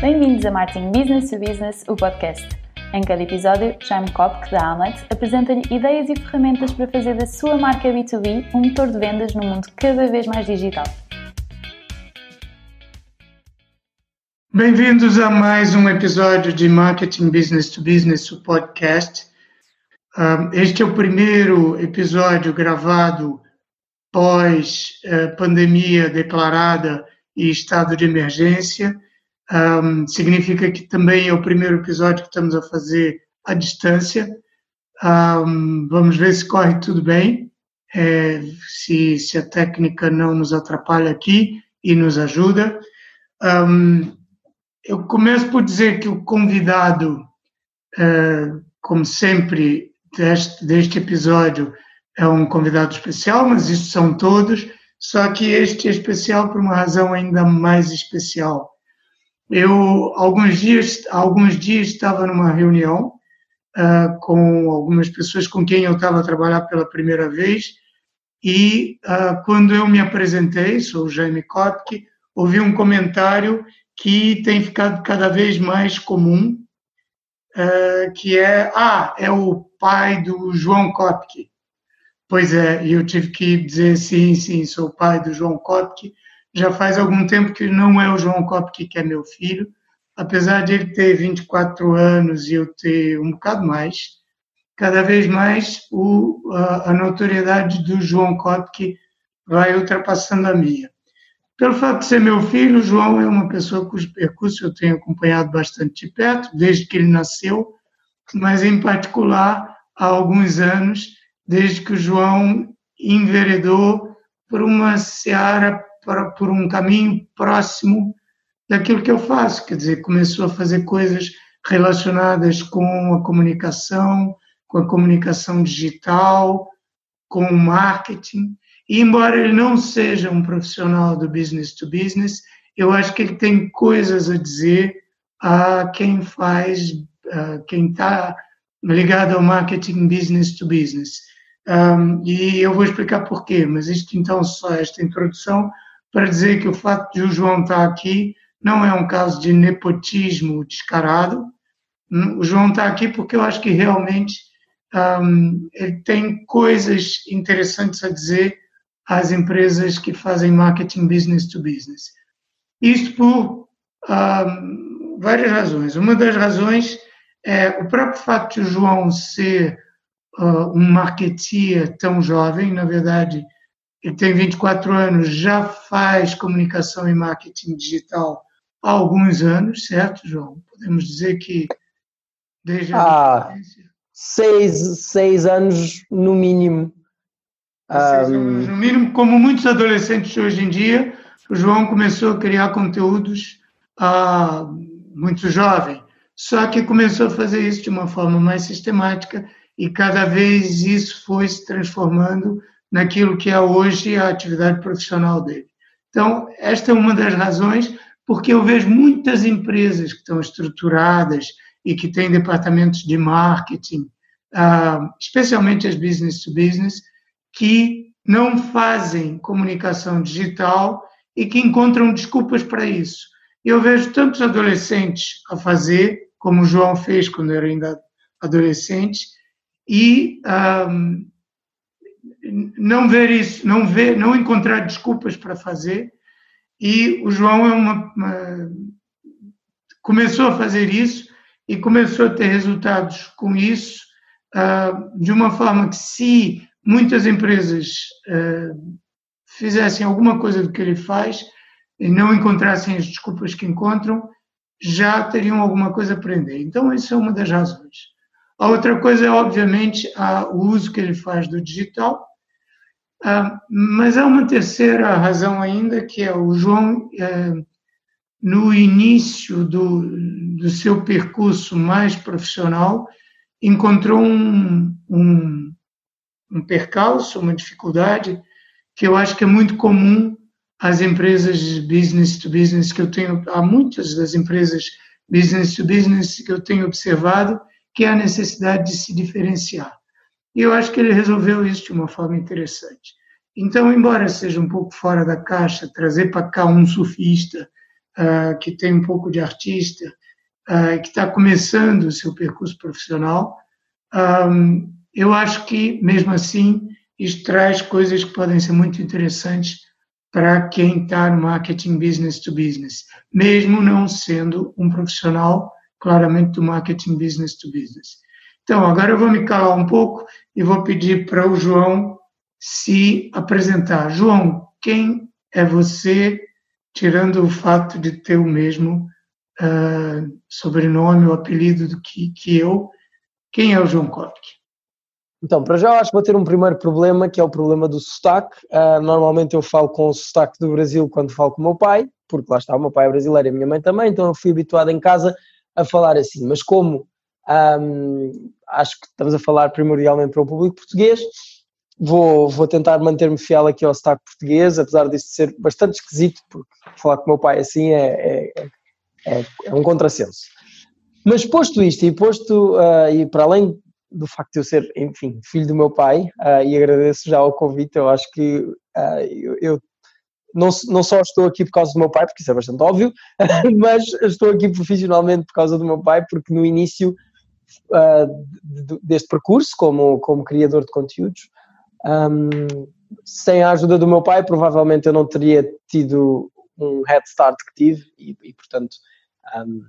Bem-vindos a Marketing Business to Business, o podcast. Em cada episódio, Jaime Kopk, da Amlet, apresenta-lhe ideias e ferramentas para fazer da sua marca B2B um motor de vendas num mundo cada vez mais digital. Bem-vindos a mais um episódio de Marketing Business to Business, o podcast. Este é o primeiro episódio gravado pós eh, pandemia declarada e estado de emergência. Significa que também é o primeiro episódio que estamos a fazer à distância. vamos ver se corre tudo bem, é, se, se, a técnica não nos atrapalha aqui e nos ajuda. eu começo por dizer que o convidado, eh, como sempre, deste, deste episódio é um convidado especial, mas isso são todos, só que este é especial por uma razão ainda mais especial. Eu, alguns dias, alguns dias estava numa reunião uh, com algumas pessoas com quem eu estava a trabalhar pela primeira vez, e uh, quando eu me apresentei, sou Jaime Kopke, ouvi um comentário que tem ficado cada vez mais comum, uh, que é, ah, é o pai do João Kopke. Pois é, eu tive que dizer sim, sim, sou o pai do João Kopke. Já faz algum tempo que não é o João Kopke que é meu filho, apesar de ele ter 24 anos e eu ter um bocado mais, cada vez mais o, a, a notoriedade do João Kopke vai ultrapassando a minha. Pelo fato de ser meu filho, o João é uma pessoa cujo percurso eu tenho acompanhado bastante de perto, desde que ele nasceu, mas em particular há alguns anos, desde que o João enveredou por uma seara, por um caminho próximo daquilo que eu faço, quer dizer, começou a fazer coisas relacionadas com a comunicação, com a comunicação digital, com o marketing. E embora ele não seja um profissional do business to business, eu acho que ele tem coisas a dizer a quem faz, a quem está ligado ao marketing business to business. Um, e eu vou explicar porquê, mas isto então só esta introdução para dizer que o fato de o João estar aqui não é um caso de nepotismo descarado. O João está aqui porque eu acho que realmente um, ele tem coisas interessantes a dizer às empresas que fazem marketing business to business. Isto por um, várias razões. Uma das razões é, o próprio fato de o João ser uh, um marketeer tão jovem, na verdade, ele tem 24 anos, já faz comunicação e marketing digital há alguns anos, certo, João? Podemos dizer que desde a ah, seis, seis anos no mínimo. Seis anos no mínimo, como muitos adolescentes hoje em dia, o João começou a criar conteúdos ah, muito jovem. Só que começou a fazer isso de uma forma mais sistemática e cada vez isso foi se transformando naquilo que é hoje a atividade profissional dele. Então, esta é uma das razões porque eu vejo muitas empresas que estão estruturadas e que têm departamentos de marketing, ah, especialmente as business to business, que não fazem comunicação digital e que encontram desculpas para isso. Eu vejo tantos adolescentes a fazer como o João fez quando era ainda adolescente, e um, não ver isso, não ver, não encontrar desculpas para fazer. E o João é uma, uma, começou a fazer isso e começou a ter resultados com isso uh, de uma forma que se muitas empresas uh, fizessem alguma coisa do que ele faz e não encontrassem as desculpas que encontram, já teriam alguma coisa a aprender. Então, isso é uma das razões. A outra coisa é, obviamente, o uso que ele faz do digital, ah, mas há uma terceira razão ainda, que é o João, é, no início do, do seu percurso mais profissional, encontrou um, um, um percalço, uma dificuldade, que eu acho que é muito comum as empresas business to business que eu tenho, há muitas das empresas business to business que eu tenho observado, que é a necessidade de se diferenciar. E eu acho que ele resolveu isso de uma forma interessante. Então, embora seja um pouco fora da caixa, trazer para cá um surfista uh, que tem um pouco de artista, uh, que está começando o seu percurso profissional, um, eu acho que, mesmo assim, isso traz coisas que podem ser muito interessantes para quem está no marketing business to business, mesmo não sendo um profissional claramente do marketing business to business. Então, agora eu vou me calar um pouco e vou pedir para o João se apresentar. João, quem é você, tirando o fato de ter o mesmo uh, sobrenome ou apelido do que, que eu? Quem é o João Kopke? Então, para já acho que vou ter um primeiro problema, que é o problema do sotaque. Uh, normalmente eu falo com o sotaque do Brasil quando falo com o meu pai, porque lá está, o meu pai é brasileiro e a minha mãe também, então eu fui habituado em casa a falar assim. Mas como um, acho que estamos a falar primordialmente para o público português, vou, vou tentar manter-me fiel aqui ao sotaque português, apesar disso ser bastante esquisito, porque falar com o meu pai assim é, é, é, é um contrassenso. Mas posto isto e posto, uh, e para além do facto de eu ser, enfim, filho do meu pai, uh, e agradeço já o convite, eu acho que uh, eu, eu não, não, só estou aqui por causa do meu pai, porque isso é bastante óbvio, mas estou aqui profissionalmente por causa do meu pai, porque no início uh, deste percurso, como, como criador de conteúdos, um, sem a ajuda do meu pai, provavelmente eu não teria tido um head start que tive, e, e portanto. Um,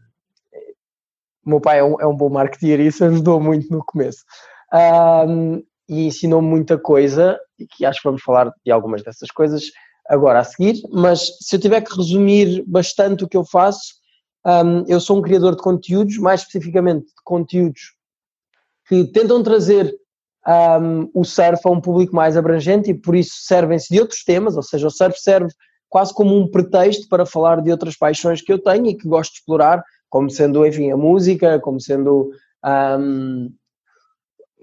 o meu pai é um, é um bom marketeer e isso ajudou muito no começo. Um, e ensinou-me muita coisa, e que acho que vamos falar de algumas dessas coisas agora a seguir, mas se eu tiver que resumir bastante o que eu faço, um, eu sou um criador de conteúdos, mais especificamente de conteúdos que tentam trazer um, o surf a um público mais abrangente e por isso servem-se de outros temas, ou seja, o surf serve quase como um pretexto para falar de outras paixões que eu tenho e que gosto de explorar, como sendo, enfim, a música, como sendo um,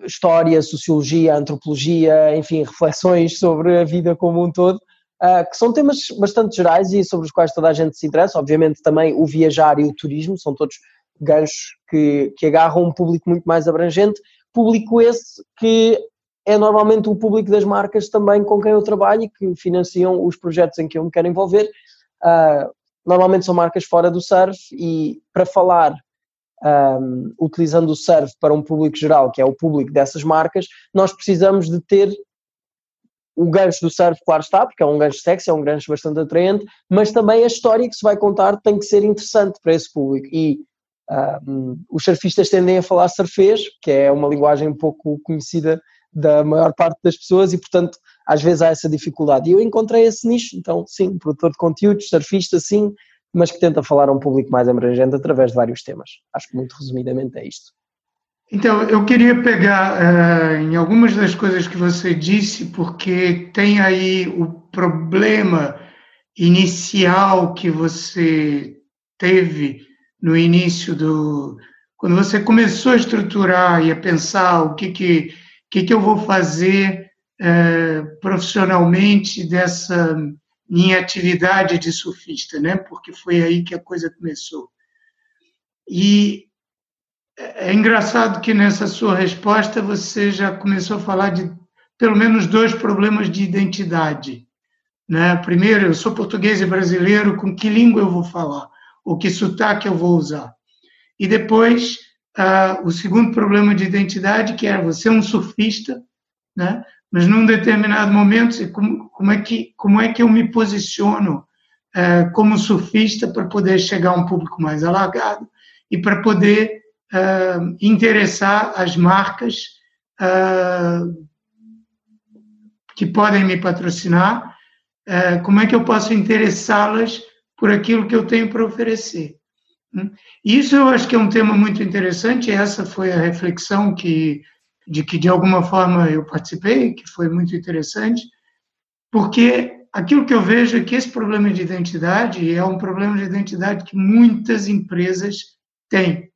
história, sociologia, antropologia, enfim, reflexões sobre a vida como um todo, uh, que são temas bastante gerais e sobre os quais toda a gente se interessa. Obviamente também o viajar e o turismo são todos ganchos que, que agarram um público muito mais abrangente, público esse que é normalmente o público das marcas também com quem eu trabalho e que financiam os projetos em que eu me quero envolver. Uh, normalmente são marcas fora do surf e para falar um, utilizando o surf para um público geral, que é o público dessas marcas, nós precisamos de ter o gancho do surf, claro está, porque é um gancho sexy, é um gancho bastante atraente, mas também a história que se vai contar tem que ser interessante para esse público. E os surfistas tendem a falar surfês, que é uma linguagem pouco conhecida da maior parte das pessoas e, portanto, às vezes há essa dificuldade. E eu encontrei esse nicho, então, sim, produtor de conteúdos, surfista, sim, mas que tenta falar a um público mais abrangente através de vários temas. Acho que muito resumidamente é isto. Então, eu queria pegar uh, em algumas das coisas que você disse, porque tem aí o problema inicial que você teve no início do. Quando você começou a estruturar e a pensar o que, que, que, que eu vou fazer é, profissionalmente dessa minha atividade de surfista, né? Porque foi aí que a coisa começou. E é engraçado que nessa sua resposta você já começou a falar de pelo menos dois problemas de identidade. Né? Primeiro, eu sou português e brasileiro, com que língua eu vou falar? Ou que sotaque eu vou usar? E depois, uh, o segundo problema de identidade, que é você é um surfista, né? mas num determinado momento, como, como, é, que, como é que eu me posiciono é, como surfista para poder chegar a um público mais alargado e para poder é, interessar as marcas é, que podem me patrocinar, é, como é que eu posso interessá-las por aquilo que eu tenho para oferecer. Hum? Isso eu acho que é um tema muito interessante, essa foi a reflexão que de que de alguma forma eu participei, que foi muito interessante, porque aquilo que eu vejo é que esse problema de identidade é um problema de identidade que muitas empresas têm.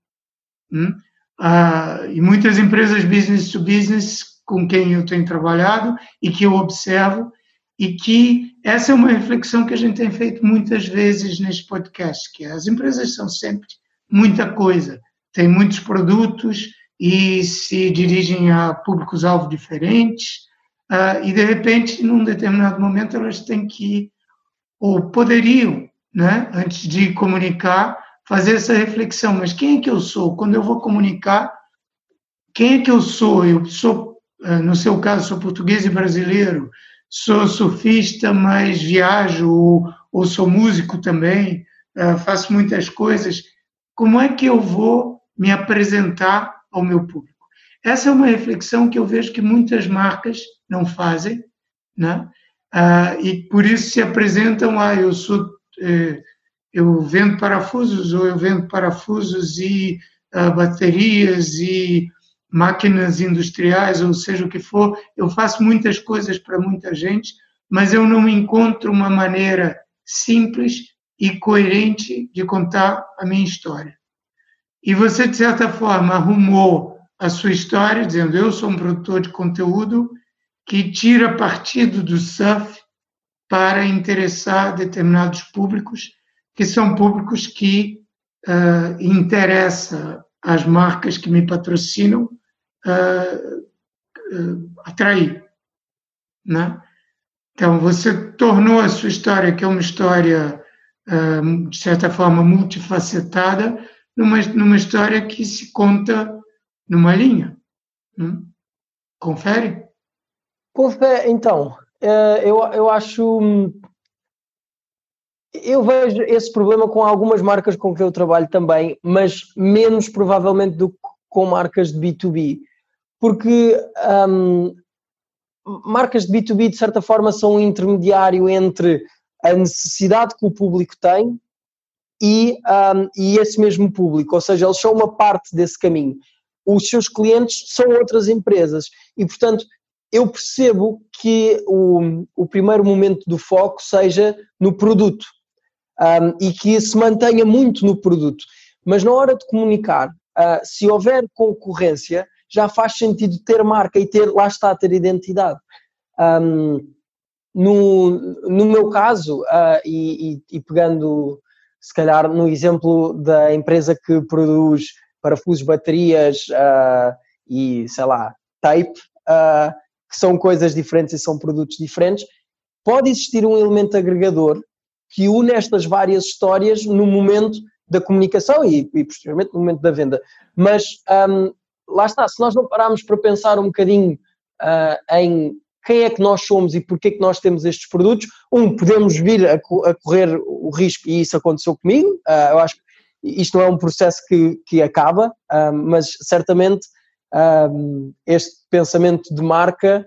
Hum? Ah, e muitas empresas business to business com quem eu tenho trabalhado e que eu observo, e que essa é uma reflexão que a gente tem feito muitas vezes neste podcast, que as empresas são sempre muita coisa, têm muitos produtos, e se dirigem a públicos-alvo diferentes, uh, e de repente, num determinado momento, elas têm que, ou poderiam né, antes de comunicar, fazer essa reflexão. Mas quem é que eu sou? Quando eu vou comunicar, quem é que eu sou? Eu sou, eh, no seu caso, sou português e brasileiro, sou surfista, mas viajo, ou, ou sou músico também, uh, faço muitas coisas. Como é que eu vou me apresentar ao meu público? Essa é uma reflexão que eu vejo que muitas marcas não fazem, né? Uh, e por isso se apresentam, ah, eu sou, eh, eu vendo parafusos, ou eu vendo parafusos e uh, baterias e máquinas industriais, ou seja o que for, eu faço muitas coisas para muita gente, mas eu não encontro uma maneira simples e coerente de contar a minha história. E você, de certa forma, arrumou a sua história, dizendo: Eu sou um produtor de conteúdo que tira partido do surf para interessar determinados públicos, que são públicos que uh, interessa as marcas que me patrocinam uh, uh, atrair. Né? Então, você tornou a sua história, que é uma história, de certa forma, multifacetada, numa, numa história que se conta numa linha. Né? Confere? Confere, então, eu, eu acho. Eu vejo esse problema com algumas marcas com que eu trabalho também, mas menos provavelmente do que com marcas de B2B porque um, marcas de B2B, de certa forma, são um intermediário entre a necessidade que o público tem e, um, e esse mesmo público, ou seja, eles são uma parte desse caminho. Os seus clientes são outras empresas. E, portanto, eu percebo que o, o primeiro momento do foco seja no produto um, e que se mantenha muito no produto. Mas na hora de comunicar, uh, se houver concorrência, já faz sentido ter marca e ter, lá está, ter identidade. Um, no, no meu caso, uh, e, e, e, pegando se calhar no exemplo da empresa que produz parafusos, baterias uh, e sei lá, tape, uh, que são coisas diferentes e são produtos diferentes, pode existir um elemento agregador que une estas várias histórias no momento da comunicação e, e posteriormente no momento da venda. Mas um, lá está, se nós não pararmos para pensar um bocadinho uh, em quem é que nós somos e porquê que nós temos estes produtos, um, podemos vir a, a correr o risco, e isso aconteceu comigo, uh, eu acho que isto não é um processo que, que acaba, uh, mas certamente este pensamento de marca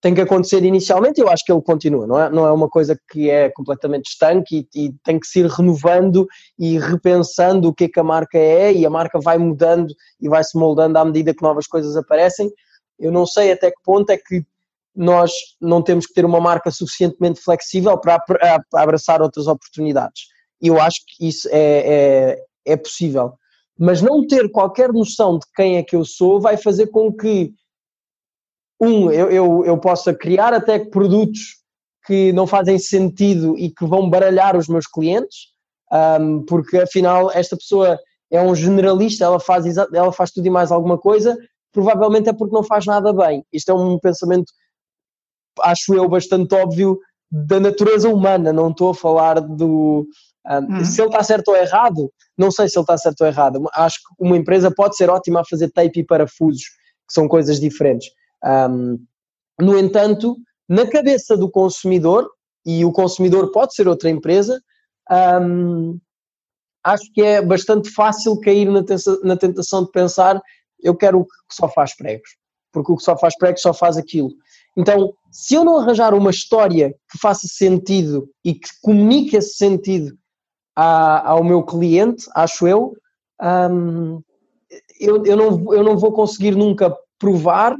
tem que acontecer inicialmente e eu acho que ele continua, não é, não é uma coisa que é completamente estanque e, tem que se ir renovando e repensando o que é que a marca é e a marca vai mudando e vai se moldando à medida que novas coisas aparecem. Eu não sei até que ponto é que nós não temos que ter uma marca suficientemente flexível para, para abraçar outras oportunidades. E eu acho que isso é, é, é possível. Mas não ter qualquer noção de quem é que eu sou vai fazer com que um, eu, eu, eu possa criar até produtos que não fazem sentido e que vão baralhar os meus clientes, um, porque afinal esta pessoa é um generalista, ela faz, ela faz tudo e mais alguma coisa, provavelmente é porque não faz nada bem. Isto é um pensamento, acho eu, bastante óbvio da natureza humana, não estou a falar do. Um, uhum. Se ele está certo ou errado, não sei se ele está certo ou errado. Acho que uma empresa pode ser ótima a fazer tape e parafusos, que são coisas diferentes. Um, no entanto, na cabeça do consumidor, e o consumidor pode ser outra empresa, um, acho que é bastante fácil cair na, na tentação de pensar eu quero o que só faz pregos, porque o que só faz pregos só faz aquilo. Então, se eu não arranjar uma história que faça sentido e que comunique esse sentido ao meu cliente, acho eu, um, eu, eu, não, eu não vou conseguir nunca provar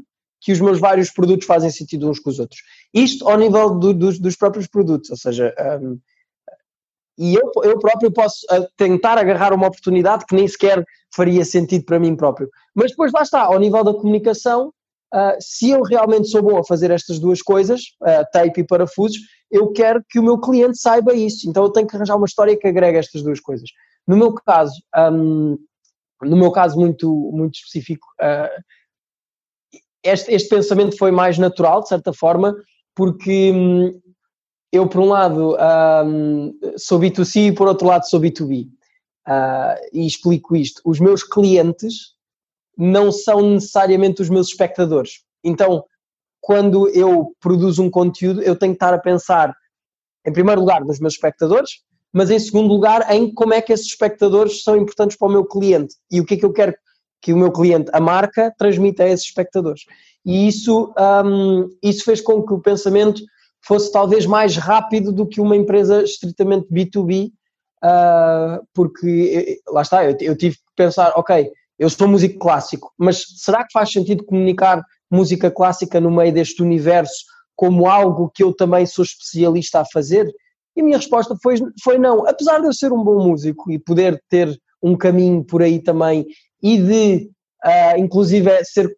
que os meus vários produtos fazem sentido uns com os outros. Isto ao nível do, dos, dos, próprios produtos, ou seja, um, e eu, eu próprio posso uh, tentar agarrar uma oportunidade que nem sequer faria sentido para mim próprio. Mas depois lá está, ao nível da comunicação, uh, se eu realmente sou bom a fazer estas duas coisas, uh, tape e parafusos, eu quero que o meu cliente saiba isso. Então eu tenho que arranjar uma história que agrega estas duas coisas. No meu caso, um, no meu caso muito, muito específico, uh, este, este pensamento foi mais natural, de certa forma, porque hum, eu por um lado um, sou B2C e por outro lado sou B2B. Uh, e explico isto. Os meus clientes não são necessariamente os meus espectadores. Então, quando eu produzo um conteúdo, eu tenho que estar a pensar, em primeiro lugar, nos meus espectadores, mas em segundo lugar, em como é que esses espectadores são importantes para o meu cliente e o que é que eu quero que o meu cliente, a marca, transmita a esses espectadores. E isso, um, isso fez com que o pensamento fosse talvez mais rápido do que uma empresa estritamente B2B, uh, ah, porque lá está, eu, eu tive que pensar, ok, eu sou músico clássico, mas será que faz sentido comunicar música clássica no meio deste universo como algo que eu também sou especialista a fazer? E a minha resposta foi, foi não. Apesar de eu ser um bom músico e poder ter um caminho por aí também e de, uh, inclusive, ser,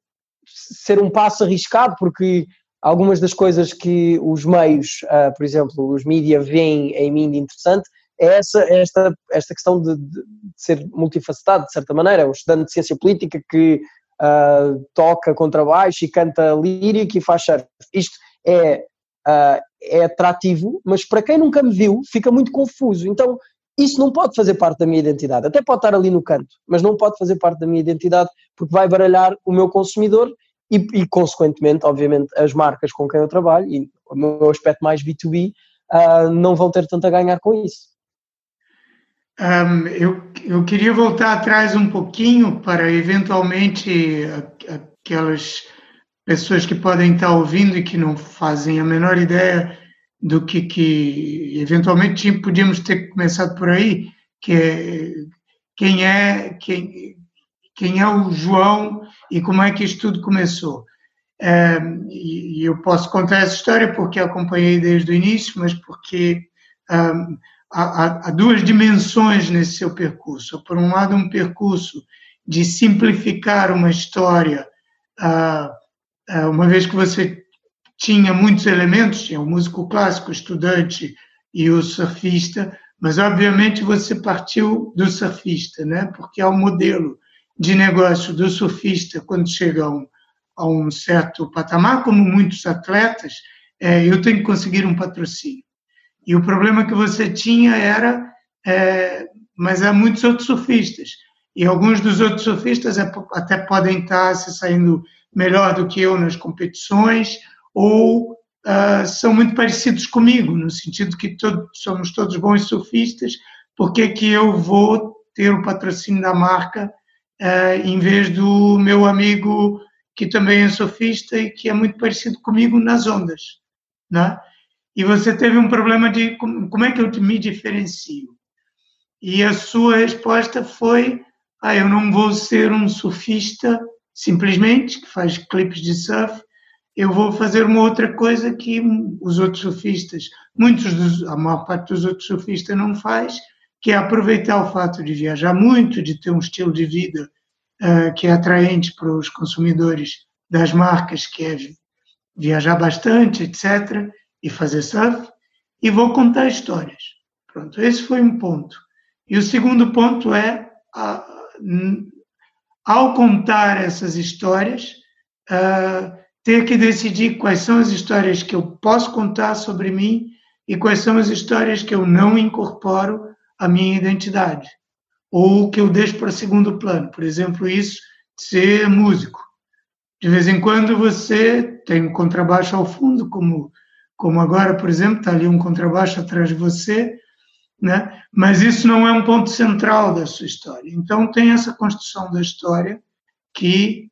ser um passo arriscado, porque algumas das coisas que os meios, uh, por exemplo, os mídia veem em mim de interessante, é essa, esta, esta questão de, de, ser multifacetado, de certa maneira. Um estudante de ciência política que uh, toca contrabaixo e canta lírico e faz surf. Isto é, uh, é atrativo, mas para quem nunca me viu, fica muito confuso. Então, isso não pode fazer parte da minha identidade. Até pode estar ali no canto, mas não pode fazer parte da minha identidade porque vai baralhar o meu consumidor e, e consequentemente, obviamente, as marcas com quem eu trabalho e o meu aspecto mais B2B uh, ah, não vão ter tanto a ganhar com isso. Um, eu, eu queria voltar atrás um pouquinho para eventualmente aquelas pessoas que podem estar ouvindo e que não fazem a menor ideia do que, que eventualmente podíamos ter começado por aí, que é quem é quem, quem é o João e como é que isto tudo começou. É, e, eu posso contar essa história porque acompanhei desde o início, mas porque há, há, duas dimensões nesse seu percurso. Por um lado, um percurso de simplificar uma história, uh, uh, uma vez que você tinha muitos elementos, tinha o músico clássico, o estudante e o surfista, mas obviamente você partiu do surfista, né? porque é o modelo de negócio do surfista quando chega a um, a um certo patamar, como muitos atletas, é, eu tenho que conseguir um patrocínio. E o problema que você tinha era, é, mas há muitos outros surfistas, e alguns dos outros surfistas é, até podem estar se saindo melhor do que eu nas competições, ou uh, são muito parecidos comigo, no sentido que somos todos bons surfistas, porque que eu vou ter o patrocínio da marca uh, em vez do meu amigo que também é surfista e que é muito parecido comigo nas ondas, né? e você teve um problema de como é que eu me diferencio. E a sua resposta foi: ah, eu não vou ser um surfista simplesmente que faz clipes de surf, eu vou fazer uma outra coisa que os outros surfistas, muitos dos, a maior parte dos outros surfistas não faz, que é aproveitar o fato de viajar muito, de ter um estilo de vida uh, que é atraente para os consumidores das marcas, que é viajar bastante, etc e fazer surf e vou contar histórias. Pronto, esse foi um ponto. E o segundo ponto é, a, ao contar essas histórias, uh, ter que decidir quais são as histórias que eu posso contar sobre mim e quais são as histórias que eu não incorporo à minha identidade ou que eu deixo para segundo plano. Por exemplo, isso de ser músico. De vez em quando você tem um contrabaixo ao fundo, como como agora, por exemplo, está ali um contrabaixo atrás de você, né? mas isso não é um ponto central da sua história. Então, tem essa construção da história que,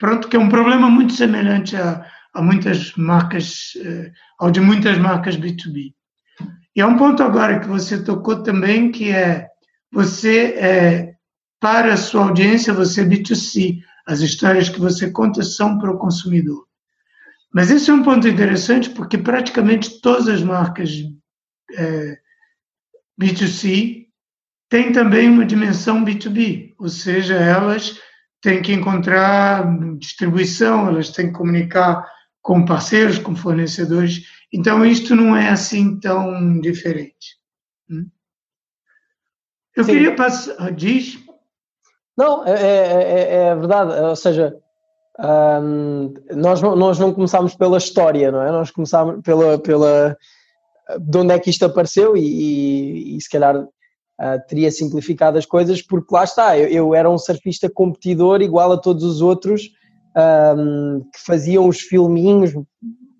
pronto, que é um problema muito semelhante a, a muitas marcas, eh, ao de muitas marcas B2B. E há um ponto agora que você tocou também, que é você, é, para a sua audiência, você é B2C. As histórias que você conta são para o consumidor. Mas esse é um ponto interessante porque praticamente todas as marcas é, B2C têm também uma dimensão B2B, ou seja, elas têm que encontrar distribuição, elas têm que comunicar com parceiros, com fornecedores. Então, isto não é assim tão diferente. Hum? Eu Sim. queria passar. Ah, diz. Não, é, é, é, é verdade. Ou seja, um, nós, nós não começámos pela história, não é? Nós começámos pela, pela, de onde é que isto apareceu e, e, e se calhar uh, teria simplificado as coisas, porque lá está, eu, eu, era um surfista competidor igual a todos os outros um, que faziam os filminhos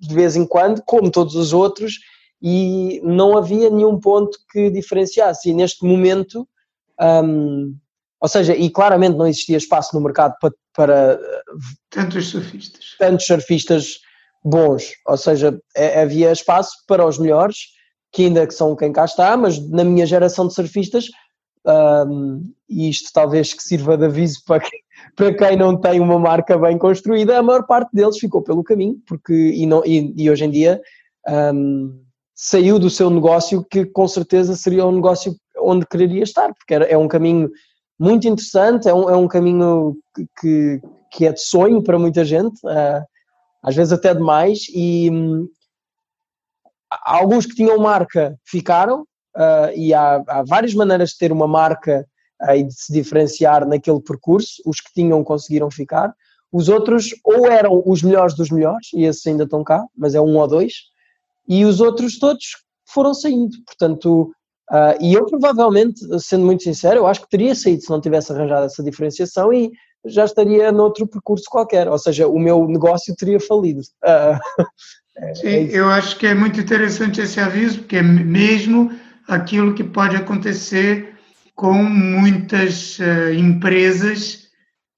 de vez em quando, como todos os outros, e não havia nenhum ponto que diferenciasse. E neste momento, um, ou seja, e claramente não existia espaço no mercado para, para tantos surfistas. Tantos surfistas bons, ou seja, é, havia espaço para os melhores, que ainda que são quem cá está, mas na minha geração de surfistas, um, e isto talvez que sirva de aviso para, que, para quem não tem uma marca bem construída, a maior parte deles ficou pelo caminho, porque e, não, e, e hoje em dia um, saiu do seu negócio que com certeza seria um negócio onde quereria estar, porque era, é um caminho muito interessante, é um, é um caminho que, que é de sonho para muita gente, uh, às vezes até demais, e alguns que tinham marca ficaram, uh, e há, há, várias maneiras de ter uma marca uh, e de se diferenciar naquele percurso, os que tinham conseguiram ficar, os outros ou eram os melhores dos melhores, e esses ainda estão cá, mas é um ou dois, e os outros todos foram saindo, portanto Uh, e eu provavelmente, sendo muito sincero, eu acho que teria saído se não tivesse arranjado essa diferenciação e já estaria noutro percurso qualquer, ou seja, o meu negócio teria falido. Uh, Sim, é eu acho que é muito interessante esse aviso, porque é mesmo aquilo que pode acontecer com muitas uh, empresas,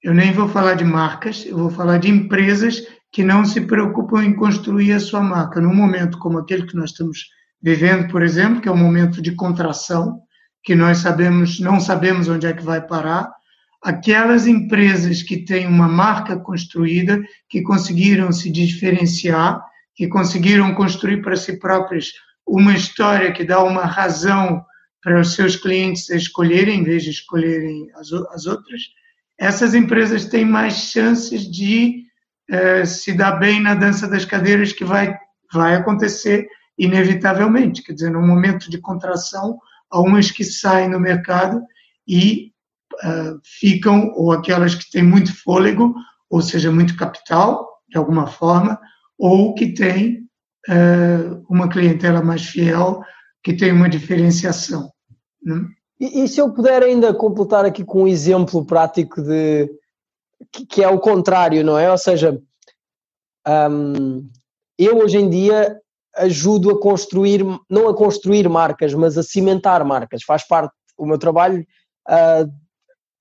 eu nem vou falar de marcas, eu vou falar de empresas que não se preocupam em construir a sua marca. Num momento como aquele que nós estamos vivendo, por exemplo, que é um momento de contração, que nós sabemos, não sabemos onde é que vai parar, aquelas empresas que têm uma marca construída, que conseguiram se diferenciar, que conseguiram construir para si próprias uma história que dá uma razão para os seus clientes escolherem, em vez de escolherem as, as outras, essas empresas têm mais chances de eh, se dar bem na dança das cadeiras que vai, vai acontecer inevitavelmente. Quer dizer, num momento de contração, há umas que saem no mercado e uh, ficam, ou aquelas que têm muito fôlego, ou seja, muito capital, de alguma forma, ou que têm uh, uma clientela mais fiel, que tem uma diferenciação. Né? E, e, se eu puder ainda completar aqui com um exemplo prático de que, que é o contrário, não é? Ou seja, um, eu hoje em dia ajudo a construir, não a construir marcas, mas a cimentar marcas. Faz parte, o meu trabalho uh,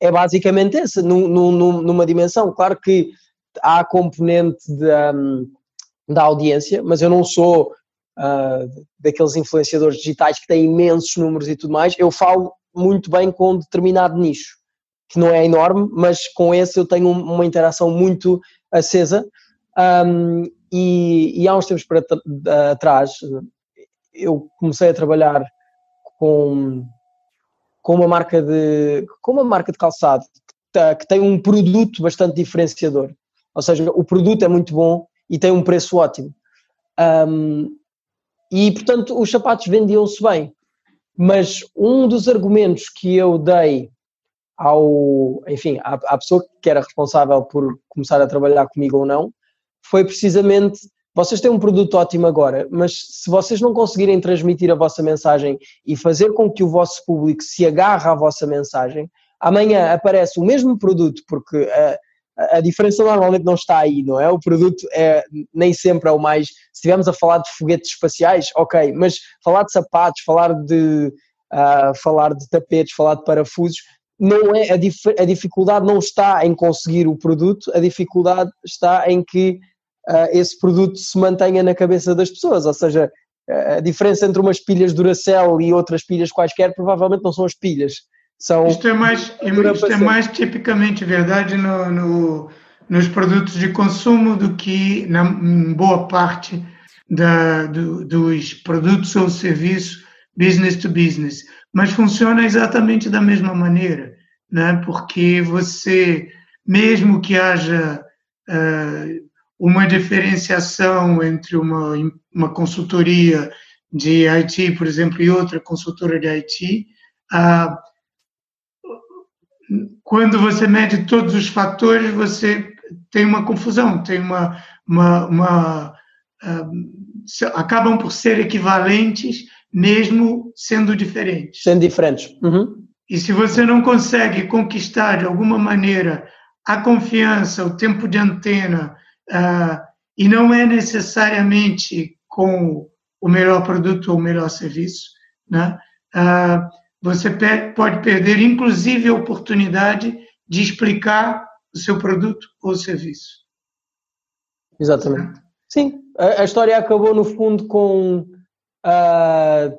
é basicamente esse, num, num, numa dimensão. Claro que há a componente de, um, da audiência, mas eu não sou uh, daqueles influenciadores digitais que têm imensos números e tudo mais. Eu falo muito bem com um determinado nicho, que não é enorme, mas com esse eu tenho uma interação muito acesa. Um, e, e há uns tempos para atrás eu comecei a trabalhar com, com uma marca de com uma marca de calçado que tem um produto bastante diferenciador. Ou seja, o produto é muito bom e tem um preço ótimo. Um, e portanto os sapatos vendiam-se bem. Mas um dos argumentos que eu dei ao, enfim, à, à pessoa que era responsável por começar a trabalhar comigo ou não, foi precisamente vocês têm um produto ótimo agora, mas se vocês não conseguirem transmitir a vossa mensagem e fazer com que o vosso público se agarre à vossa mensagem, amanhã aparece o mesmo produto, porque a, a diferença normalmente não está aí, não é? O produto é nem sempre é o mais. Se estivermos a falar de foguetes espaciais, ok, mas falar de sapatos, falar de, uh, falar de tapetes, falar de parafusos, não é a, dif a dificuldade não está em conseguir o produto, a dificuldade está em que uh, esse produto se mantenha na cabeça das pessoas. Ou seja, a diferença entre umas pilhas Duracell e outras pilhas quaisquer provavelmente não são as pilhas. São isto é mais, isto é mais tipicamente verdade no, no, nos produtos de consumo do que na boa parte da, do, dos produtos ou serviços business to business. Mas funciona exatamente da mesma maneira, né? porque você, mesmo que haja uh, uma diferenciação entre uma, uma consultoria de IT, por exemplo, e outra consultora de IT, ah, quando você mede todos os fatores, você tem uma confusão, tem uma, uma, uma ah, acabam por ser equivalentes, mesmo sendo diferentes. Sendo diferentes. Uhum. E se você não consegue conquistar de alguma maneira a confiança, o tempo de antena, uh, e não é necessariamente com o melhor produto ou o melhor serviço, né? Uh, você pode perder, inclusive, a oportunidade de explicar o seu produto ou serviço. Exatamente. Sim, a, a história acabou no fundo com, uh,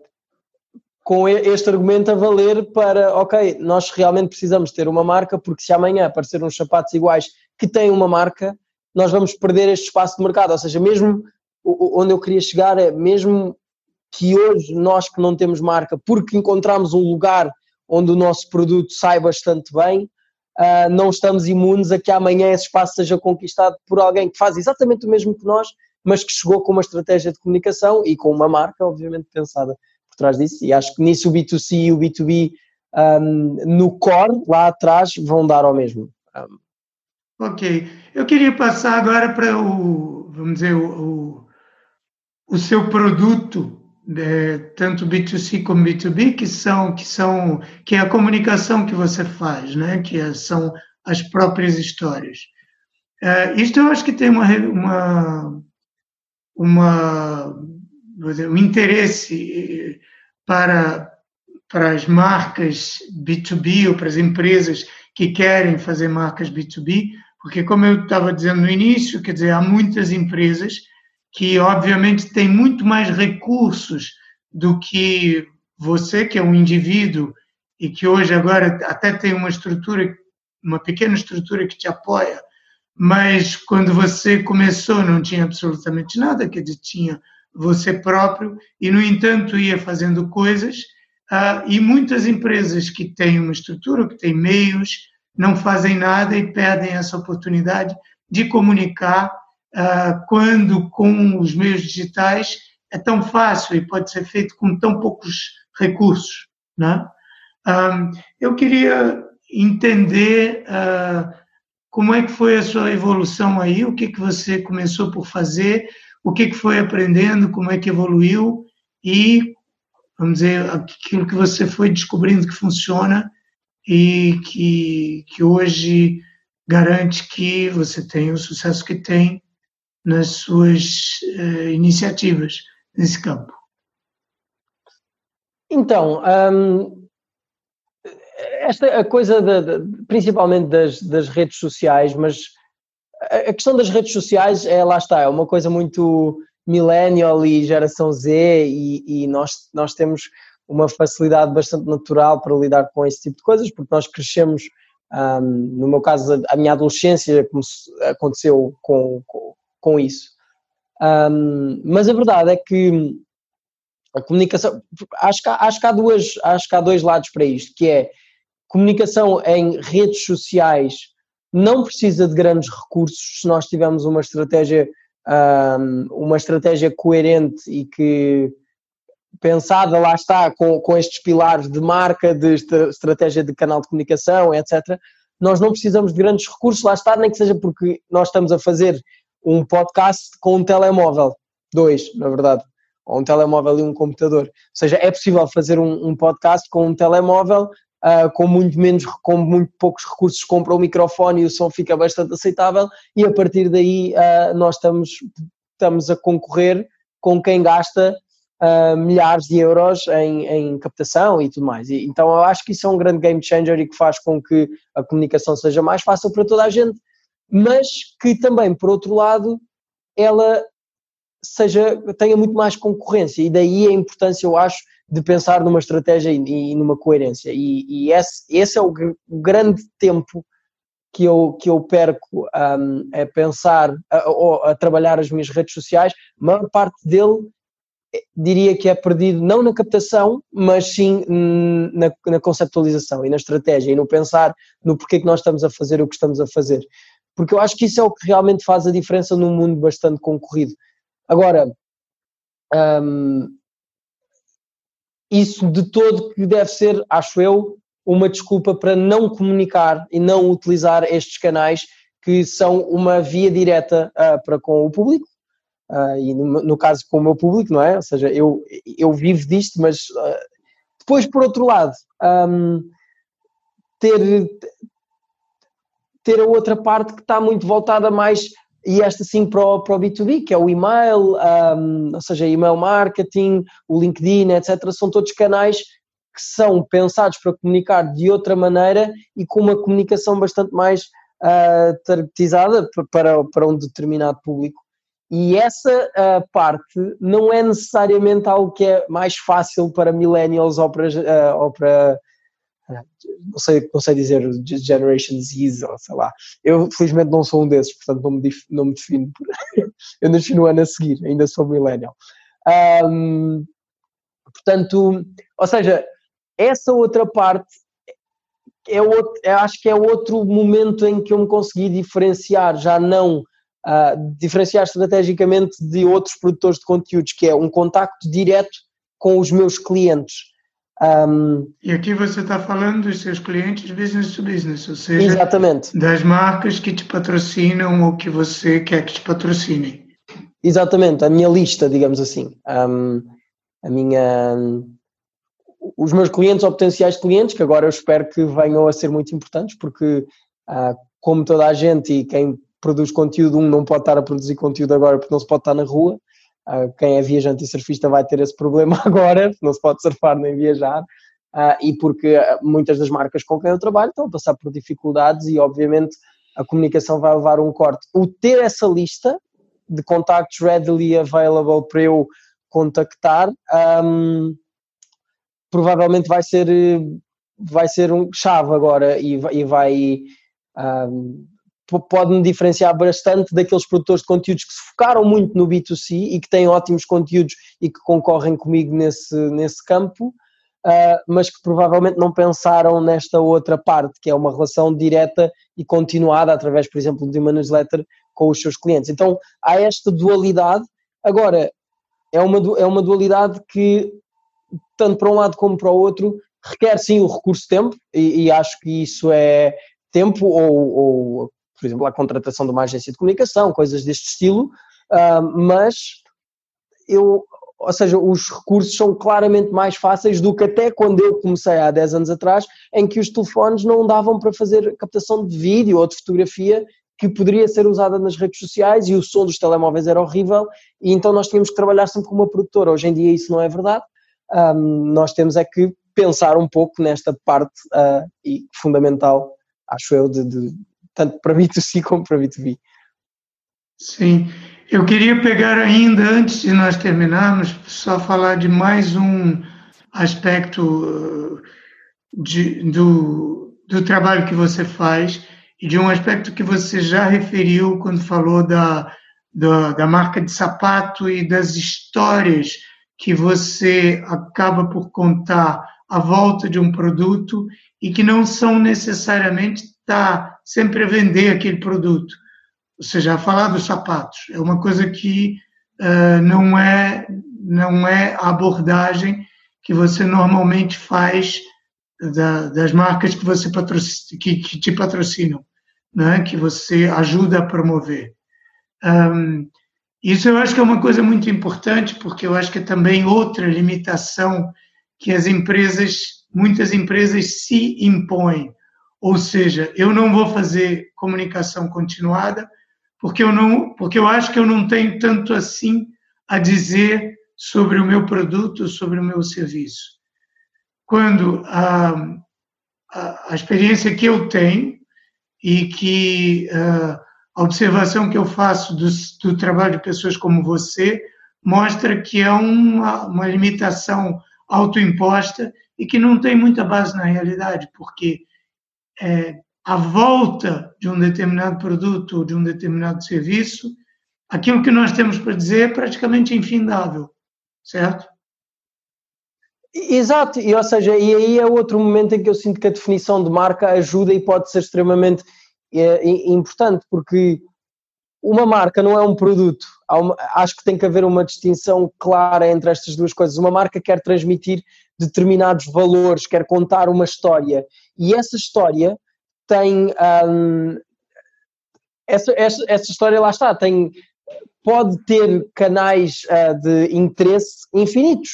com este argumento a valer para, ok, nós realmente precisamos ter uma marca, porque se amanhã aparecer uns sapatos iguais que têm uma marca, nós vamos perder este espaço de mercado. Ou seja, mesmo onde eu queria chegar é mesmo que hoje nós que não temos marca, porque encontramos um lugar onde o nosso produto sai bastante bem, uh, não estamos imunes a que amanhã esse espaço seja conquistado por alguém que faz exatamente o mesmo que nós, mas que chegou com uma estratégia de comunicação e com uma marca, obviamente, pensada por trás disso. E acho que nisso o B2C e o B2B um, no core, lá atrás, vão dar ao mesmo. Um. Ok. Eu queria passar agora para o, vamos dizer, o, o seu produto é, tanto B2C como B2B, que são, que são, que é a comunicação que você faz, né? que é, são as próprias histórias. É, isto eu acho que tem uma, uma, uma um interesse para, para as marcas B2B ou para as empresas que querem fazer marcas B2B, porque como eu estava dizendo no início, quer dizer, há muitas empresas que obviamente tem muito mais recursos do que você, que é um indivíduo e que hoje agora até tem uma estrutura, uma pequena estrutura que te apoia, mas quando você começou não tinha absolutamente nada, dizer, tinha você próprio e, no entanto, ia fazendo coisas uh, e muitas empresas que têm uma estrutura, que têm meios, não fazem nada e perdem essa oportunidade de comunicar quando com os meios digitais é tão fácil e pode ser feito com tão poucos recursos. Né? Eu queria entender uh, como é que foi a sua evolução aí, o que, que você começou por fazer, o que, que foi aprendendo, como é que evoluiu e, vamos dizer, aquilo que você foi descobrindo que funciona e que, que hoje garante que você tem o sucesso que tem nas suas uh, iniciativas nesse campo? Então, um, esta a coisa de, de, principalmente das, das, redes sociais, mas a questão das redes sociais é lá está, é uma coisa muito millennial e geração Z e, e nós, nós temos uma facilidade bastante natural para lidar com esse tipo de coisas, porque nós crescemos, um, no meu caso, a minha adolescência aconteceu com, com, com isso. Um, mas a verdade é que a comunicação, acho que, acho, que há duas, acho que há dois lados para isto, que é comunicação em redes sociais não precisa de grandes recursos se nós tivermos uma estratégia, um, uma estratégia coerente e que pensada, lá está, com, com estes pilares de marca, de estratégia de canal de comunicação, etc. Nós não precisamos de grandes recursos, lá está, nem que seja porque nós estamos a fazer um podcast com um telemóvel, dois, na verdade, ou um telemóvel e um computador. Ou seja, é possível fazer um, um podcast com um telemóvel uh, com muito menos, com muito poucos recursos, compra o microfone e o som fica bastante aceitável e a partir daí uh, nós estamos, estamos a concorrer com quem gasta uh, milhares de euros em, em, captação e tudo mais. E, então eu acho que isso é um grande game changer e que faz com que a comunicação seja mais fácil para toda a gente mas que também, por outro lado, ela seja, tenha muito mais concorrência. E daí a importância, eu acho, de pensar numa estratégia e, e numa coerência. E, e esse, esse, é o, o, grande tempo que eu, que eu perco um, a pensar a, a, trabalhar as minhas redes sociais, a maior parte dele eh, diria que é perdido não na captação, mas sim na, na conceptualização e na estratégia e no pensar no porquê que nós estamos a fazer o que estamos a fazer porque eu acho que isso é o que realmente faz a diferença num mundo bastante concorrido. Agora, um, isso de todo que deve ser, acho eu, uma desculpa para não comunicar e não utilizar estes canais que são uma via direta uh, para com o público. uh, e no, no, caso com o meu público, não é? Ou seja, eu, eu vivo disto, mas uh, depois, por outro lado, um, ter, ter a outra parte que está muito voltada mais, e esta sim para o, para o B2B, que é o e-mail, um, ou seja, e-mail marketing, o LinkedIn, etc. São todos canais que são pensados para comunicar de outra maneira e com uma comunicação bastante mais uh, targetizada para, para um determinado público. E essa uh, parte não é necessariamente algo que é mais fácil para millennials ou para, uh, ou para não, sei, não sei dizer Generation Z ou sei lá. Eu felizmente não sou um desses, portanto não me, não me defino. Eu nasci no ano a seguir, ainda sou millennial. Um, portanto, ou seja, essa outra parte é outro, acho que é outro momento em que eu me consegui diferenciar, já não uh, diferenciar estrategicamente de outros produtores de conteúdos, que é um contacto direto com os meus clientes. Um, e aqui você está falando dos seus clientes business to business, ou seja, exatamente. das marcas que te patrocinam ou que você quer que te patrocinem. Exatamente, a minha lista, digamos assim. Um, a minha os meus clientes ou potenciais clientes, que agora eu espero que venham a ser muito importantes, porque ah, como toda a gente e quem produz conteúdo, um não pode estar a produzir conteúdo agora porque não se pode estar na rua, quem é viajante e surfista vai ter esse problema agora, não se pode surfar nem viajar, ah, e porque muitas das marcas com quem eu trabalho estão a passar por dificuldades e obviamente a comunicação vai levar um corte. O ter essa lista de contactos readily available para eu contactar, um, provavelmente vai ser, vai ser um chave agora e, e vai. Um, pode-me diferenciar bastante daqueles produtores de conteúdos que se focaram muito no B2C e que têm ótimos conteúdos e que concorrem comigo nesse, nesse campo, uh, mas que provavelmente não pensaram nesta outra parte, que é uma relação direta e continuada através, por exemplo, de uma newsletter com os seus clientes. Então há esta dualidade. Agora, é uma, é uma dualidade que tanto para um lado como para o outro, requer sim o recurso tempo, e, e acho que isso é tempo ou, ou, por exemplo, a contratação de uma agência de comunicação, coisas deste estilo, uh, mas eu, ou seja, os recursos são claramente mais fáceis do que até quando eu comecei há 10 anos atrás, em que os telefones não davam para fazer captação de vídeo ou de fotografia que poderia ser usada nas redes sociais e o som dos telemóveis era horrível e então nós tínhamos que trabalhar sempre com uma produtora. Hoje em dia isso não é verdade um, nós temos é que pensar um pouco nesta parte uh, e fundamental, acho eu, de, de, tanto para B2C como para B2B. Sim, eu queria pegar ainda, antes de nós terminarmos, só falar de mais um aspecto de, do, do trabalho que você faz e de um aspecto que você já referiu quando falou da, da, da marca de sapato e das histórias que você acaba por contar a volta de um produto e que não são necessariamente estar sempre a vender aquele produto. Ou seja, a falar dos sapatos é uma coisa que uh, não é não é a abordagem que você normalmente faz da, das marcas que você que, que, te patrocinam, né? que você ajuda a promover. Um, isso eu acho que é uma coisa muito importante, porque eu acho que é também outra limitação que as empresas, muitas empresas se impõem. Ou seja, eu não vou fazer comunicação continuada, porque eu não, porque eu acho que eu não tenho tanto assim a dizer sobre o meu produto, sobre o meu serviço. Quando a, a, a experiência que eu tenho e que uh, a observação que eu faço do, do trabalho de pessoas como você mostra que é uma, uma limitação autoimposta e que não tem muita base na realidade, porque é, a volta de um determinado produto ou de um determinado serviço, aquilo que nós temos para dizer é praticamente infindável, certo? Exato, e ou seja, e aí é outro momento em que eu sinto que a definição de marca ajuda e pode ser extremamente é importante porque uma marca não é um produto. Uma, acho que tem que haver uma distinção clara entre estas duas coisas. Uma marca quer transmitir determinados valores, quer contar uma história e essa história tem um, essa, essa, essa história lá está, tem pode ter canais uh, de interesse infinitos.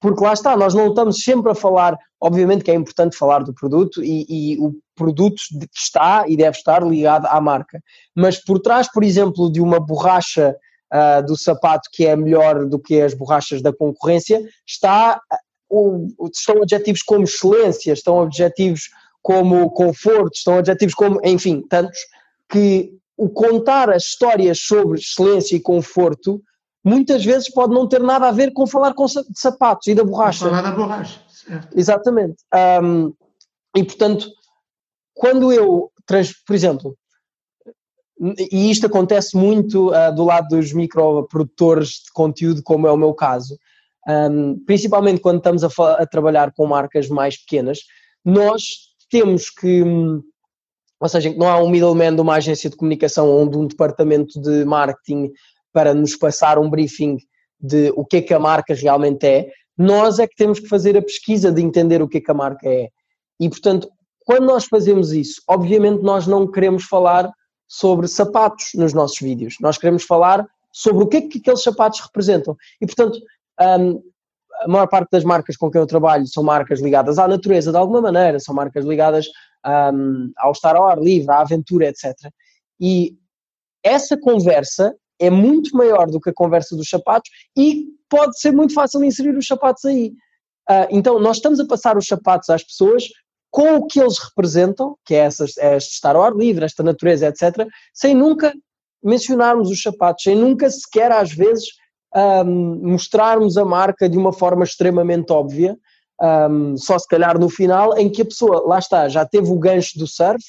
Porque lá está, nós não estamos sempre a falar, obviamente que é importante falar do produto e, e o produto está e deve estar ligado à marca. Mas por trás, por exemplo, de uma borracha uh, do sapato que é melhor do que as borrachas da concorrência, está, estão adjetivos como excelência, estão adjetivos como conforto, estão adjetivos como, enfim, tantos, que o contar as histórias sobre excelência e conforto muitas vezes pode não ter nada a ver com falar com de sapatos e da borracha. Falar da borracha, certo. Exatamente. Um, e portanto, quando eu, por exemplo, e isto acontece muito uh, do lado dos microprodutores de conteúdo, como é o meu caso, um, principalmente quando estamos a, a, trabalhar com marcas mais pequenas, nós temos que, ou seja, não há um middleman de uma agência de comunicação ou de um departamento de marketing para nos passar um briefing de o que é que a marca realmente é, nós é que temos que fazer a pesquisa de entender o que é que a marca é. E, portanto, quando nós fazemos isso, obviamente nós não queremos falar sobre sapatos nos nossos vídeos, nós queremos falar sobre o que é que aqueles sapatos representam. E, portanto, um, a maior parte das marcas com quem eu trabalho são marcas ligadas à natureza de alguma maneira, são marcas ligadas um, ao estar ao ar livre, à aventura, etc. E essa conversa é muito maior do que a conversa dos sapatos e pode ser muito fácil inserir os sapatos aí. Uh, então, nós estamos a passar os sapatos às pessoas com o que eles representam, que é, essas, é este estar ao ar livre, esta natureza, etc., sem nunca mencionarmos os sapatos, sem nunca sequer, às vezes, um, mostrarmos a marca de uma forma extremamente óbvia, um, só se calhar no final, em que a pessoa, lá está, já teve o gancho do surf,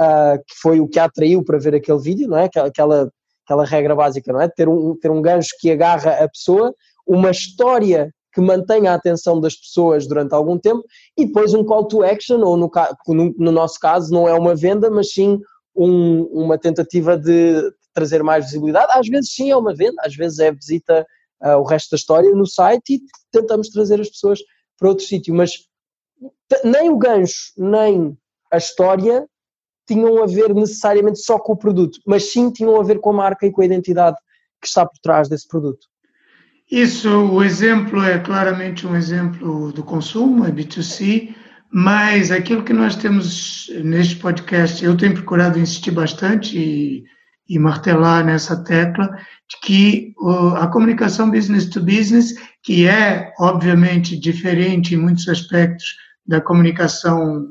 uh, que foi o que a atraiu para ver aquele vídeo, não é? Aquela, aquela regra básica, não é? Ter um, ter um gancho que agarra a pessoa, uma história que mantenha a atenção das pessoas durante algum tempo e depois um call to action, ou no, no, no nosso caso não é uma venda, mas sim um, uma tentativa de trazer mais visibilidade. Às vezes sim é uma venda, às vezes é visita uh, o resto da história no site e tentamos trazer as pessoas para outro sítio, mas nem o gancho, nem a história tinham a ver necessariamente só com o produto, mas sim tinham a ver com a marca e com a identidade que está por trás desse produto. Isso, o exemplo é claramente um exemplo do consumo, é B2C, mas aquilo que nós temos neste podcast, eu tenho procurado insistir bastante e, e martelar nessa tecla, de que a comunicação business to business, que é obviamente diferente em muitos aspectos da comunicação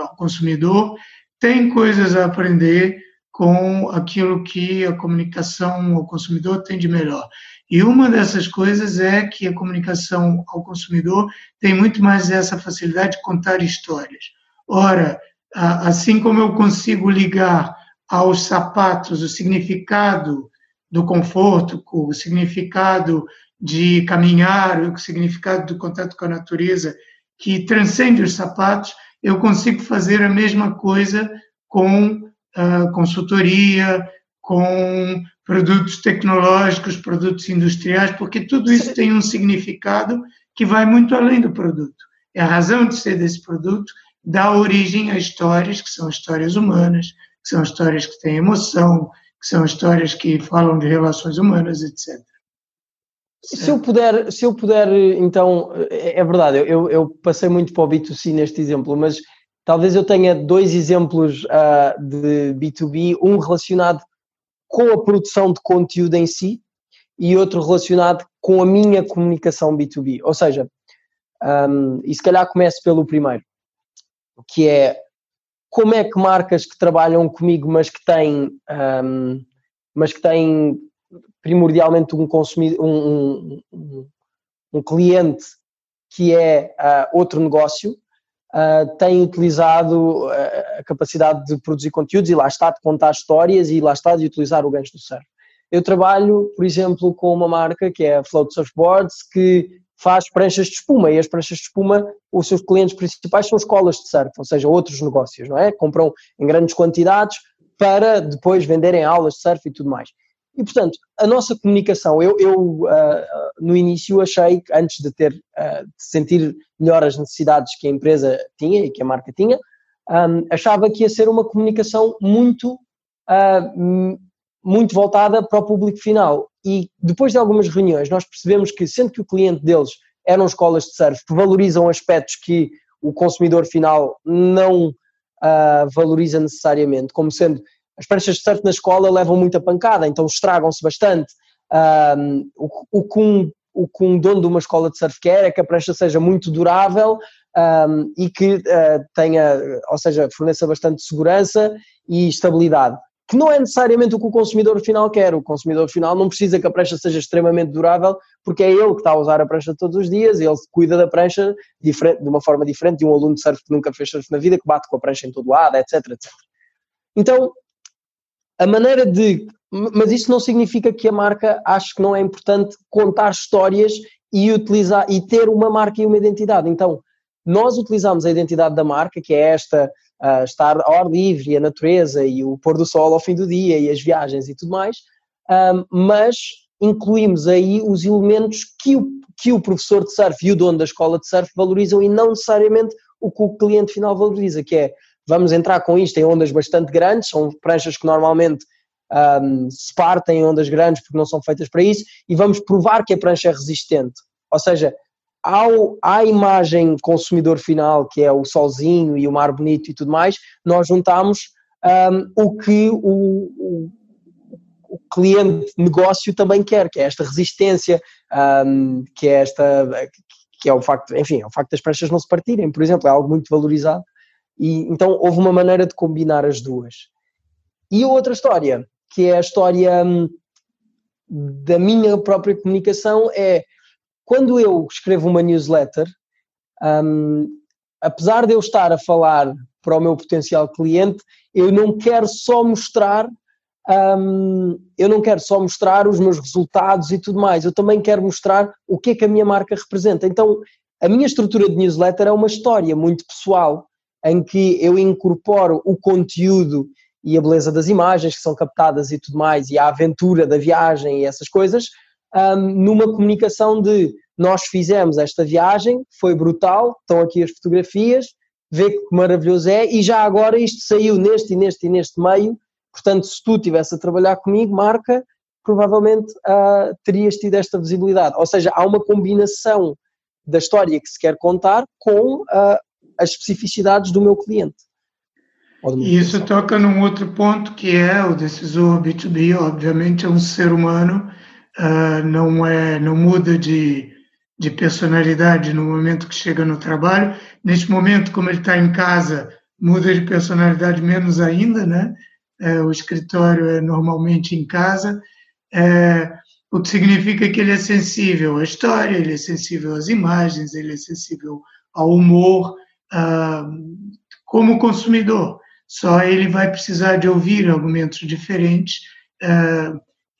ao consumidor, tem coisas a aprender com aquilo que a comunicação ao consumidor tem de melhor. E uma dessas coisas é que a comunicação ao consumidor tem muito mais essa facilidade de contar histórias. Ora, assim como eu consigo ligar aos sapatos o significado do conforto, o significado de caminhar, o significado do contato com a natureza, que transcende os sapatos, eu consigo fazer a mesma coisa com uh, consultoria, com produtos tecnológicos, produtos industriais, porque tudo isso tem um significado que vai muito além do produto. É a razão de ser desse produto dá origem a histórias que são histórias humanas, são histórias que têm emoção, que são histórias que falam de relações humanas, etc. Se eu puder, se eu puder, então, é, é verdade, eu, eu passei muito para o B2C neste exemplo, mas talvez eu tenha dois exemplos uh, de B2B, um relacionado com a produção de conteúdo em si e outro relacionado com a minha comunicação B2B. Ou seja, um, e se calhar começo pelo primeiro, que é como é que marcas que trabalham comigo, mas que têm, um, mas que têm primordialmente um consumidor, um, um, um cliente que é uh, outro negócio, uh, têm utilizado ah, a capacidade de produzir conteúdos e lá está de contar histórias e lá está de utilizar o gancho do surf. Eu trabalho, por exemplo, com uma marca que é a Float Surfboards, que faz pranchas de espuma e as pranchas de espuma, os seus clientes principais são escolas de surf, ou seja, outros negócios, não é? Compram em grandes quantidades para depois venderem aulas de surf e tudo mais. E, portanto, a nossa comunicação, eu, eu uh, no início achei, antes de ter, uh, de sentir melhor as necessidades que a empresa tinha e que a marca tinha, um, achava que ia ser uma comunicação muito uh, muito voltada para o público final. E depois de algumas reuniões, nós percebemos que, sendo que o cliente deles eram escolas de surf que valorizam aspectos que o consumidor final não uh, valoriza necessariamente, como sendo as pranchas de surf na escola levam muita pancada, então estragam-se bastante. Um, o, o, que um, o que um dono de uma escola de surf quer é que a prancha seja muito durável um, e que uh, tenha, ou seja, forneça bastante segurança e estabilidade. Que não é necessariamente o que o consumidor final quer. O consumidor final não precisa que a prancha seja extremamente durável, porque é ele que está a usar a prancha todos os dias, ele cuida da prancha de uma forma diferente de um aluno de surf que nunca fez surf na vida, que bate com a prancha em todo lado, etc, etc. Então, a maneira de. Mas isso não significa que a marca ache que não é importante contar histórias e utilizar e ter uma marca e uma identidade. Então, nós utilizamos a identidade da marca, que é esta, uh, estar ao ar livre, a natureza e o pôr do sol ao fim do dia e as viagens e tudo mais, mas incluímos aí os elementos que o, que o professor de surf e o dono da escola de surf valorizam e não necessariamente o que o cliente final valoriza, que é vamos entrar com isto em ondas bastante grandes, são pranchas que normalmente um, se partem em ondas grandes porque não são feitas para isso, e vamos provar que a prancha é resistente. Ou seja, ao, à imagem consumidor final, que é o solzinho e o mar bonito e tudo mais, nós juntamos um, o que o, o, o, cliente negócio também quer, que é esta resistência, um, que é esta que é o facto, enfim, é o facto das pranchas não se partirem, por exemplo, é algo muito valorizado e então houve uma maneira de combinar as duas. E outra história, que é a história hum, da minha própria comunicação, é quando eu escrevo uma newsletter, um, apesar de eu estar a falar para o meu potencial cliente, eu não quero só mostrar um, eu não quero só mostrar os meus resultados e tudo mais, eu também quero mostrar o que é que a minha marca representa. Então, a minha estrutura de newsletter é uma história muito pessoal, em que eu incorporo o conteúdo e a beleza das imagens que são captadas e tudo mais, e a aventura da viagem e essas coisas, um, numa comunicação de nós fizemos esta viagem, foi brutal, estão aqui as fotografias, vê que maravilhoso é, e já agora isto saiu neste e neste e neste meio, portanto, se tu estivesse a trabalhar comigo, marca, provavelmente uh, terias tido esta visibilidade. Ou seja, há uma combinação da história que se quer contar com uh, as especificidades do meu cliente. E isso toca num outro ponto que é o decisor B2B, obviamente é um ser humano uh, não é, não muda de, de personalidade no momento que chega no trabalho. Neste momento, como ele está em casa, muda de personalidade menos ainda, né? É, o escritório é normalmente em casa, é, o que significa que ele é sensível à história, ele é sensível às imagens, ele é sensível ao humor, como consumidor. Só ele vai precisar de ouvir argumentos diferentes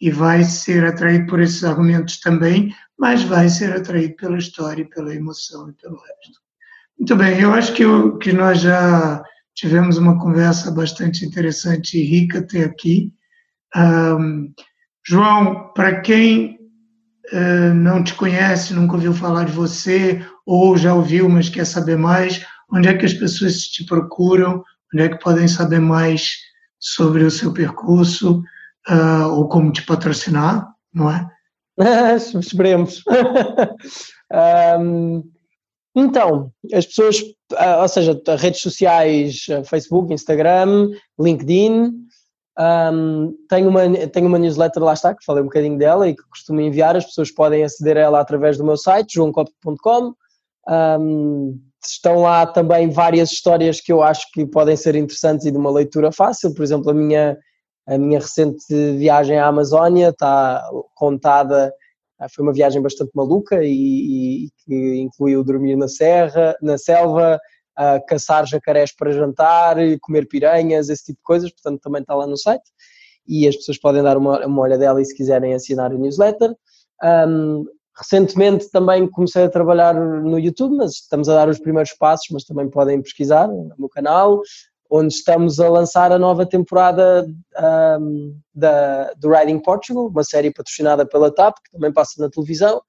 e vai ser atraído por esses argumentos também, mas vai ser atraído pela história, pela emoção e pelo resto. Muito bem, eu acho que, eu, que nós já tivemos uma conversa bastante interessante e rica até aqui. Um, João, para quem uh, não te conhece, nunca ouviu falar de você, ou já ouviu, mas quer saber mais, onde é que as pessoas te procuram, onde é que podem saber mais sobre o seu percurso, uh, ou como te patrocinar, não é? Esperemos. um, então, as pessoas, uh, ou seja, redes sociais, ah, Facebook, Instagram, LinkedIn, um, tenho, uma, tenho uma newsletter, lá está, que falei um bocadinho dela e que costumo enviar, as pessoas podem aceder a ela através do meu site, joancop.com. Um, estão lá também várias histórias que eu acho que podem ser interessantes e de uma leitura fácil, por exemplo, a minha a minha recente viagem à Amazónia está contada, ah, foi uma viagem bastante maluca e, e que incluiu dormir na serra, na selva, uh, caçar jacarés para jantar, comer piranhas, esse tipo de coisas, portanto também está lá no site e as pessoas podem dar uma, uma olha dela e se quiserem assinar a newsletter. Um, recentemente também comecei a trabalhar no YouTube, mas estamos a dar os primeiros passos, mas também podem pesquisar no meu canal onde estamos a lançar a nova temporada um, da, do Riding Portugal, uma série patrocinada pela TAP, que também passa na televisão,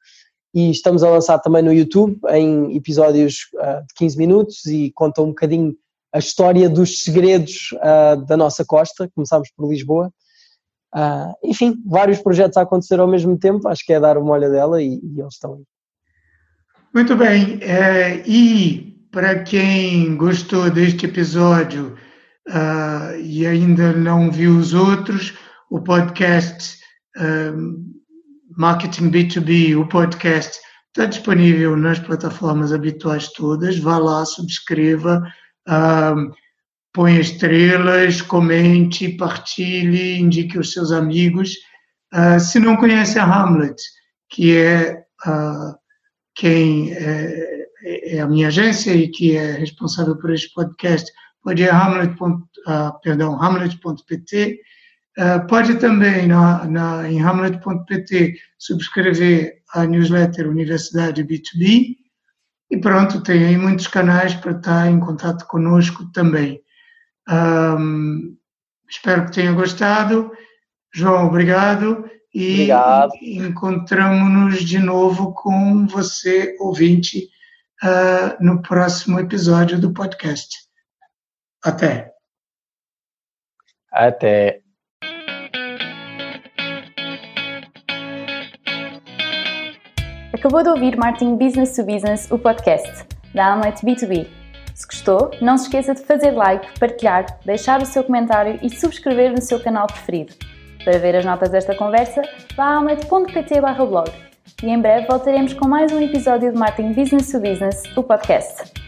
e estamos a lançar também no YouTube em episódios uh, de 15 minutos e conta um bocadinho a história dos segredos uh, da nossa costa, começámos por Lisboa, Uh, enfim, vários projetos a acontecer ao mesmo tempo, acho que é dar uma olha dela e, e eles estão aí. Muito bem, é, e para quem gostou deste episódio uh, e ainda não viu os outros, o podcast uh, Marketing B2B, o podcast está disponível nas plataformas habituais todas, vá lá, subscreva, uh, põe estrelas, comente, partilhe, indique os seus amigos. Uh, se não conhece a Hamlet, que é uh, quem é, é, a minha agência e que é responsável por este podcast, pode ir a hamlet. Uh, perdão, hamlet.pt. Uh, pode também, na, na, em hamlet.pt, subscrever a newsletter Universidade B2B. E pronto, tem aí muitos canais para estar em contato conosco também. Um, espero que tenha gostado. João, obrigado. E encontramos-nos de novo com você, ouvinte, uh, no próximo episódio do podcast. Até. Até. Acabou de ouvir Martin Business to Business, o podcast da Amlet B2B. Se gostou, não se esqueça de fazer like, partilhar, deixar o seu comentário e subscrever no seu canal preferido. Para ver as notas desta conversa, vá a amlet.pt blog. E em breve voltaremos com mais um episódio de Marketing Business to Business, o podcast.